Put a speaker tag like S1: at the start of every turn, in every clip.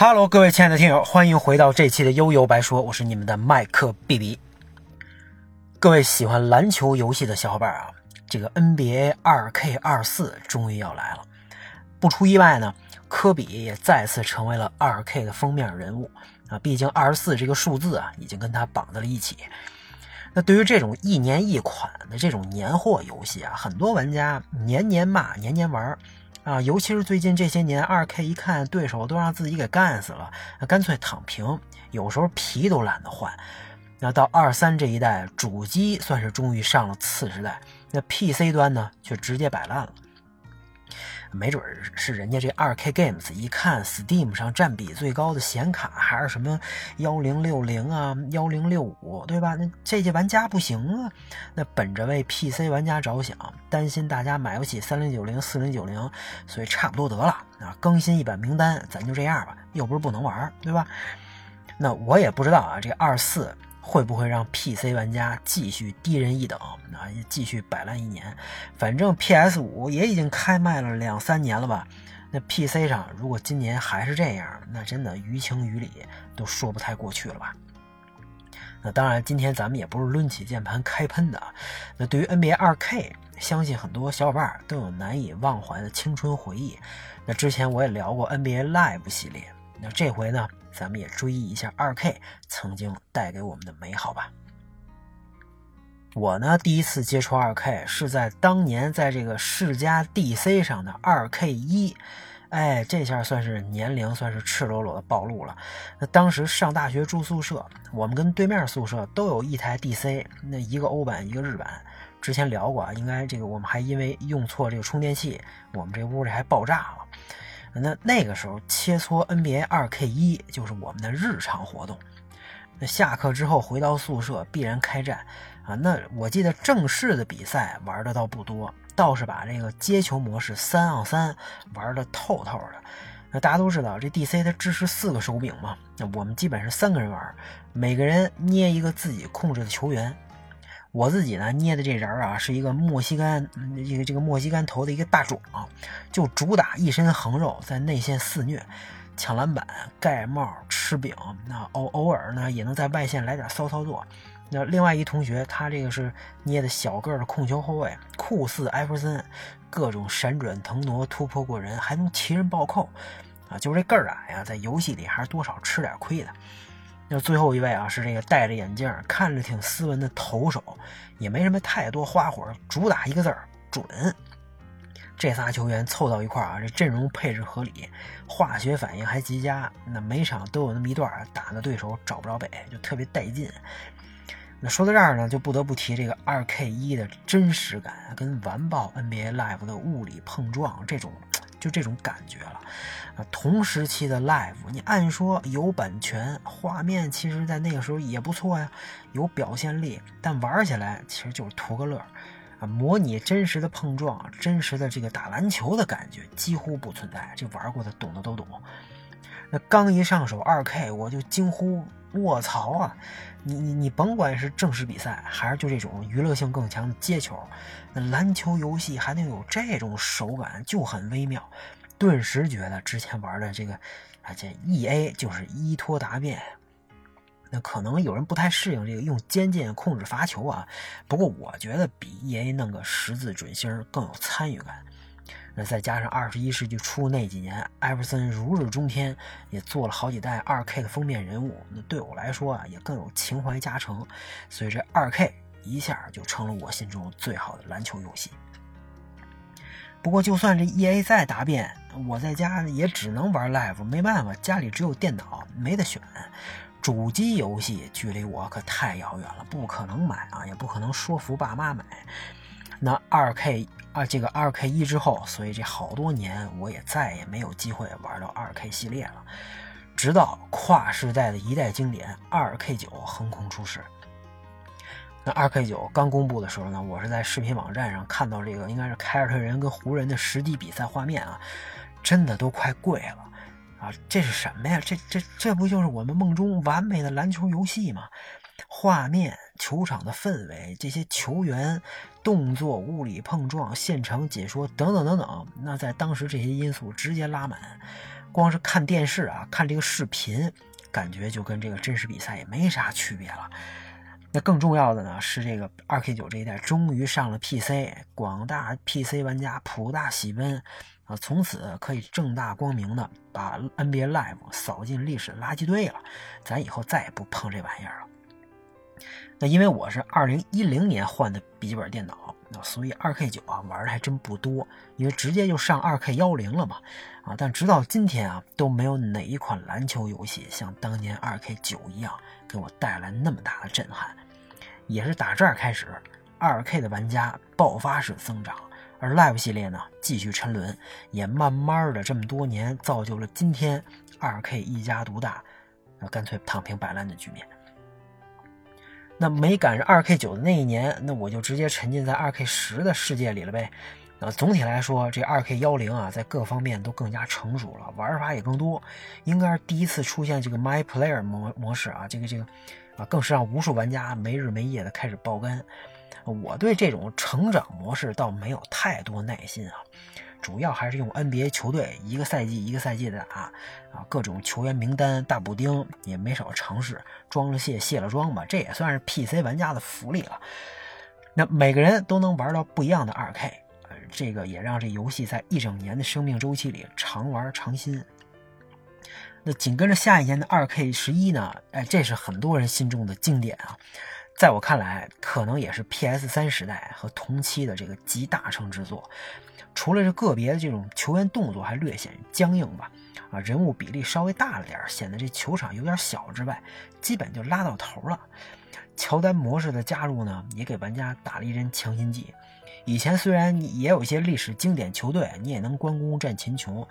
S1: Hello，各位亲爱的听友，欢迎回到这期的悠悠白说，我是你们的麦克 B B。各位喜欢篮球游戏的小伙伴啊，这个 NBA 2K 二四终于要来了。不出意外呢，科比也再次成为了 2K 的封面人物啊。毕竟二十四这个数字啊，已经跟他绑在了一起。那对于这种一年一款的这种年货游戏啊，很多玩家年年骂，年年玩。啊，尤其是最近这些年，二 K 一看对手都让自己给干死了，干脆躺平，有时候皮都懒得换。那到二三这一代，主机算是终于上了次时代，那 PC 端呢，却直接摆烂了。没准是人家这二 K Games 一看 Steam 上占比最高的显卡还是什么幺零六零啊幺零六五，对吧？那这些玩家不行啊。那本着为 PC 玩家着想，担心大家买不起三零九零四零九零，所以差不多得了啊，更新一版名单，咱就这样吧，又不是不能玩，对吧？那我也不知道啊，这二四。会不会让 PC 玩家继续低人一等？啊，继续摆烂一年？反正 PS 五也已经开卖了两三年了吧？那 PC 上如果今年还是这样，那真的于情于理都说不太过去了吧？那当然，今天咱们也不是抡起键盘开喷的。那对于 NBA 2K，相信很多小伙伴都有难以忘怀的青春回忆。那之前我也聊过 NBA Live 系列，那这回呢？咱们也追忆一下二 K 曾经带给我们的美好吧。我呢，第一次接触二 K 是在当年在这个世嘉 DC 上的二 K 一，哎，这下算是年龄算是赤裸裸的暴露了。那当时上大学住宿舍，我们跟对面宿舍都有一台 DC，那一个欧版一个日版。之前聊过啊，应该这个我们还因为用错这个充电器，我们这屋里还爆炸了。那那个时候切磋 NBA 2K 一就是我们的日常活动。那下课之后回到宿舍必然开战啊。那我记得正式的比赛玩的倒不多，倒是把这个接球模式三 on 三玩的透透的。那大家都知道这 DC 它支持四个手柄嘛，那我们基本是三个人玩，每个人捏一个自己控制的球员。我自己呢捏的这人儿啊，是一个墨西哥这个这个墨西哥头的一个大壮，就主打一身横肉，在内线肆虐，抢篮板、盖帽、吃饼，那偶偶尔呢也能在外线来点骚操作。那另外一同学，他这个是捏的小个儿的控球后卫，酷似艾弗森，各种闪转腾挪、突破过人，还能齐人暴扣，啊，就是这个儿矮呀，在游戏里还是多少吃点亏的。那最后一位啊，是这个戴着眼镜、看着挺斯文的投手，也没什么太多花活，主打一个字儿准。这仨球员凑到一块儿啊，这阵容配置合理，化学反应还极佳。那每场都有那么一段打的对手找不着北，就特别带劲。那说到这儿呢，就不得不提这个二 K 一的真实感，跟完爆 NBA Live 的物理碰撞这种。就这种感觉了，啊，同时期的 Live，你按说有版权，画面其实在那个时候也不错呀，有表现力，但玩起来其实就是图个乐，啊，模拟真实的碰撞，真实的这个打篮球的感觉几乎不存在，这玩过的懂的都懂。那刚一上手 2K，我就惊呼：卧槽啊！你你你甭管是正式比赛，还是就这种娱乐性更强的接球，那篮球游戏还能有这种手感，就很微妙。顿时觉得之前玩的这个，啊这 EA 就是依托答辩。那可能有人不太适应这个用肩键控制罚球啊，不过我觉得比 EA 弄个十字准星更有参与感。那再加上二十一世纪初那几年，艾弗森如日中天，也做了好几代二 K 的封面人物，那对我来说啊，也更有情怀加成，所以这二 K 一下就成了我心中最好的篮球游戏。不过，就算这 EA 再答辩，我在家也只能玩 Live，没办法，家里只有电脑，没得选。主机游戏距离我可太遥远了，不可能买啊，也不可能说服爸妈买。那二 K 啊，这个二 K 一之后，所以这好多年我也再也没有机会玩到二 K 系列了。直到跨世代的一代经典二 K 九横空出世。那二 K 九刚公布的时候呢，我是在视频网站上看到这个应该是凯尔特人跟湖人的实际比赛画面啊，真的都快跪了啊！这是什么呀？这这这不就是我们梦中完美的篮球游戏吗？画面、球场的氛围、这些球员动作、物理碰撞、现场解说等等等等，那在当时这些因素直接拉满。光是看电视啊，看这个视频，感觉就跟这个真实比赛也没啥区别了。那更重要的呢，是这个二 K 九这一代终于上了 PC，广大 PC 玩家普大喜奔啊！从此可以正大光明的把 NBA Live 扫进历史垃圾堆了，咱以后再也不碰这玩意儿了。那因为我是二零一零年换的笔记本电脑，那所以二 K 九啊玩的还真不多，因为直接就上二 K 幺零了嘛啊！但直到今天啊，都没有哪一款篮球游戏像当年二 K 九一样给我带来那么大的震撼。也是打这儿开始，二 K 的玩家爆发式增长，而 Live 系列呢继续沉沦，也慢慢的这么多年造就了今天二 K 一家独大，那干脆躺平摆烂的局面。那没赶上二 K 九的那一年，那我就直接沉浸在二 K 十的世界里了呗。那总体来说，这二 K 幺零啊，在各方面都更加成熟了，玩法也更多，应该是第一次出现这个 My Player 模模式啊，这个这个啊，更是让无数玩家没日没夜的开始爆肝。我对这种成长模式倒没有太多耐心啊。主要还是用 NBA 球队一个赛季一个赛季的打啊，各种球员名单大补丁也没少尝试，装了卸卸了装吧，这也算是 PC 玩家的福利了。那每个人都能玩到不一样的 2K，呃，这个也让这游戏在一整年的生命周期里常玩常新。那紧跟着下一年的 2K 十一呢？哎，这是很多人心中的经典啊，在我看来，可能也是 PS 三时代和同期的这个集大成之作。除了这个别的这种球员动作还略显僵硬吧，啊，人物比例稍微大了点显得这球场有点小之外，基本就拉到头了。乔丹模式的加入呢，也给玩家打了一针强心剂。以前虽然也有一些历史经典球队，你也能关公战秦琼，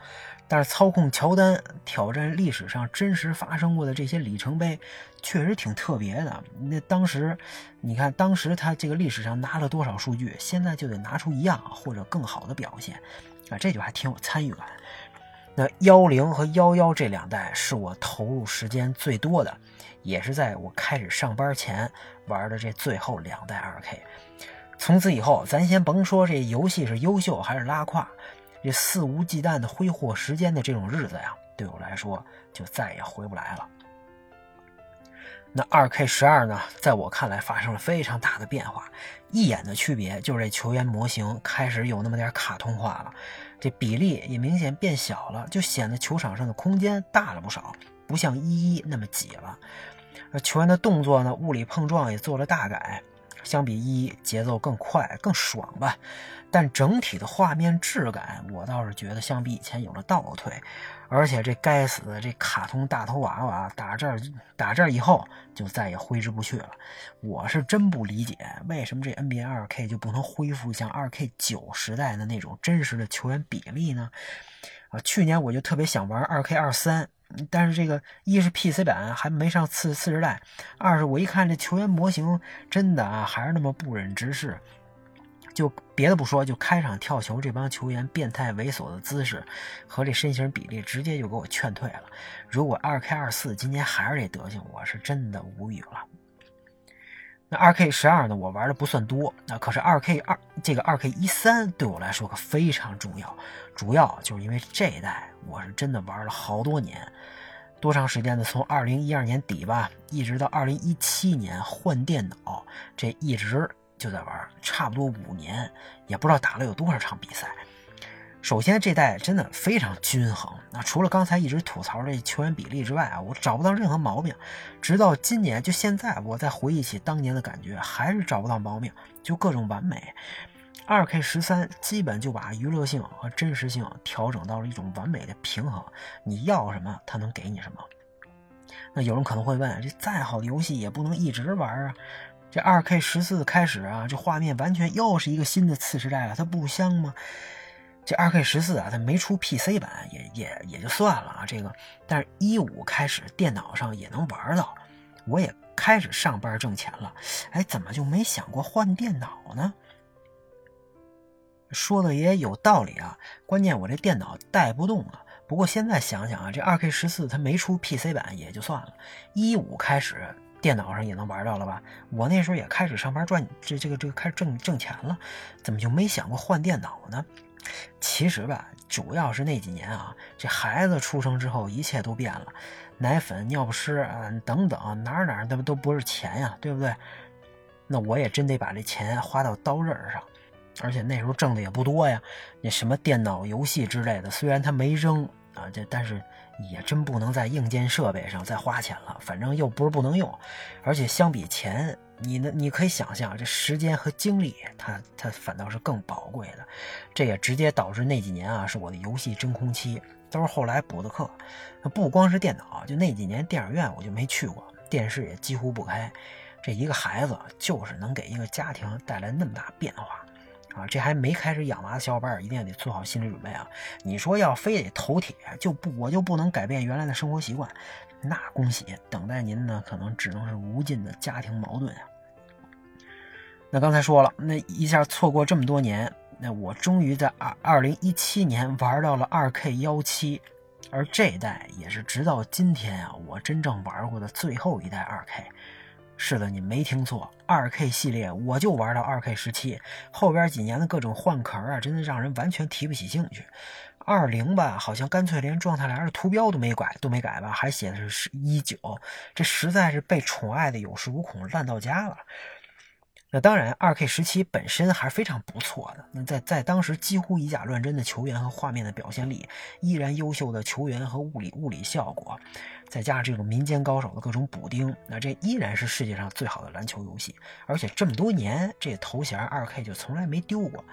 S1: 但是操控乔丹挑战历史上真实发生过的这些里程碑，确实挺特别的。那当时，你看当时他这个历史上拿了多少数据，现在就得拿出一样或者更好的表现，啊，这就还挺有参与感。那幺零和幺幺这两代是我投入时间最多的，也是在我开始上班前玩的这最后两代二 K。从此以后，咱先甭说这游戏是优秀还是拉胯，这肆无忌惮的挥霍时间的这种日子呀，对我来说就再也回不来了。那二 K 十二呢，在我看来发生了非常大的变化，一眼的区别就是这球员模型开始有那么点卡通化了，这比例也明显变小了，就显得球场上的空间大了不少，不像一一那么挤了。球员的动作呢，物理碰撞也做了大改。相比一节奏更快更爽吧，但整体的画面质感，我倒是觉得相比以前有了倒退。而且这该死的这卡通大头娃娃打这儿打这儿以后就再也挥之不去了。我是真不理解为什么这 NBA 2K 就不能恢复像 2K 九时代的那种真实的球员比例呢？啊，去年我就特别想玩 2K 二三。但是这个一是 PC 版还没上次次世代，二是我一看这球员模型真的啊还是那么不忍直视，就别的不说，就开场跳球这帮球员变态猥琐的姿势和这身形比例，直接就给我劝退了。如果二 K 二四今年还是这德行，我是真的无语了。那二 K 十二呢？我玩的不算多，那可是二 K 二这个二 K 一三对我来说可非常重要，主要就是因为这一代我是真的玩了好多年，多长时间呢？从二零一二年底吧，一直到二零一七年换电脑，这一直就在玩，差不多五年，也不知道打了有多少场比赛。首先，这代真的非常均衡。那除了刚才一直吐槽这球员比例之外啊，我找不到任何毛病。直到今年，就现在，我再回忆起当年的感觉，还是找不到毛病，就各种完美。二 K 十三基本就把娱乐性和真实性调整到了一种完美的平衡。你要什么，它能给你什么。那有人可能会问，这再好的游戏也不能一直玩啊。这二 K 十四开始啊，这画面完全又是一个新的次时代了，它不香吗？这二 K 十四啊，它没出 PC 版，也也也就算了啊。这个，但是一五开始电脑上也能玩到，我也开始上班挣钱了，哎，怎么就没想过换电脑呢？说的也有道理啊，关键我这电脑带不动了。不过现在想想啊，这二 K 十四它没出 PC 版也就算了，一五开始电脑上也能玩到了吧？我那时候也开始上班赚这这个这个开始挣挣钱了，怎么就没想过换电脑呢？其实吧，主要是那几年啊，这孩子出生之后，一切都变了，奶粉、尿不湿啊等等，哪哪那不都不是钱呀，对不对？那我也真得把这钱花到刀刃上，而且那时候挣的也不多呀。那什么电脑游戏之类的，虽然他没扔啊，这但是也真不能在硬件设备上再花钱了，反正又不是不能用，而且相比钱。你呢？你可以想象，这时间和精力，它它反倒是更宝贵的。这也直接导致那几年啊，是我的游戏真空期，都是后来补的课。不光是电脑，就那几年电影院我就没去过，电视也几乎不开。这一个孩子就是能给一个家庭带来那么大变化啊！这还没开始养娃的小伙伴，一定得做好心理准备啊！你说要非得头铁，就不我就不能改变原来的生活习惯。那恭喜，等待您呢，可能只能是无尽的家庭矛盾啊。那刚才说了，那一下错过这么多年，那我终于在二二零一七年玩到了二 K 幺七，而这一代也是直到今天啊，我真正玩过的最后一代二 K。是的，你没听错，二 K 系列我就玩到二 K 十七，后边几年的各种换壳啊，真的让人完全提不起兴趣。二零吧，好像干脆连状态栏的图标都没改，都没改吧，还写的是十一九，这实在是被宠爱的有恃无恐，烂到家了。那当然，二 K 十七本身还是非常不错的。那在在当时几乎以假乱真的球员和画面的表现力，依然优秀的球员和物理物理效果，再加上这种民间高手的各种补丁，那这依然是世界上最好的篮球游戏。而且这么多年，这头衔二 K 就从来没丢过。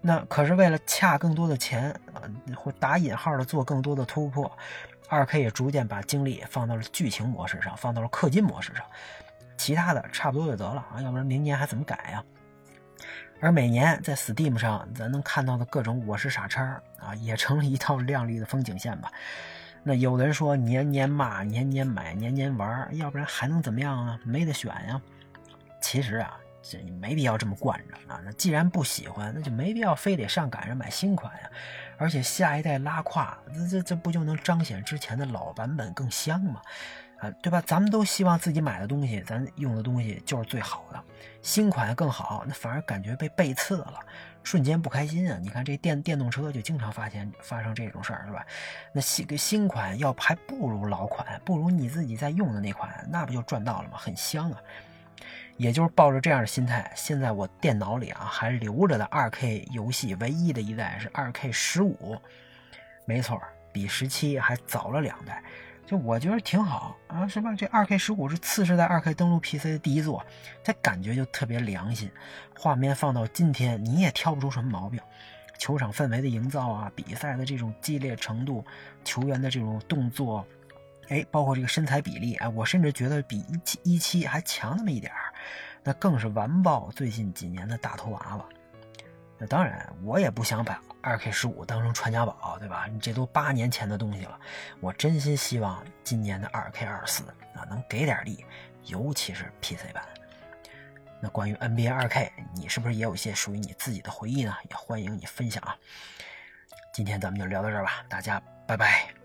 S1: 那可是为了恰更多的钱啊，或打引号的做更多的突破，二 K 也逐渐把精力放到了剧情模式上，放到了氪金模式上，其他的差不多就得了啊，要不然明年还怎么改呀？而每年在 Steam 上咱能看到的各种我是傻叉啊，也成了一套亮丽的风景线吧。那有的人说年年骂，年年买，年年玩，要不然还能怎么样啊？没得选呀。其实啊。这没必要这么惯着啊！那既然不喜欢，那就没必要非得上赶着买新款呀。而且下一代拉胯，这这这不就能彰显之前的老版本更香吗？啊，对吧？咱们都希望自己买的东西，咱用的东西就是最好的。新款更好，那反而感觉被背刺了，瞬间不开心啊！你看这电电动车就经常发现发生这种事儿，是吧？那新新款要还不如老款，不如你自己在用的那款，那不就赚到了吗？很香啊！也就是抱着这样的心态，现在我电脑里啊还留着的 2K 游戏，唯一的一代是 2K 十五，没错，比十七还早了两代，就我觉得挺好啊，是吧？这 2K 十五是次世代 2K 登陆 PC 的第一作，这感觉就特别良心，画面放到今天你也挑不出什么毛病，球场氛围的营造啊，比赛的这种激烈程度，球员的这种动作。哎，包括这个身材比例，哎，我甚至觉得比一七一七还强那么一点儿，那更是完爆最近几年的大头娃娃。那当然，我也不想把二 K 十五当成传家宝，对吧？你这都八年前的东西了，我真心希望今年的二 K 二四啊能给点力，尤其是 PC 版。那关于 NBA 二 K，你是不是也有一些属于你自己的回忆呢？也欢迎你分享啊。今天咱们就聊到这儿吧，大家拜拜。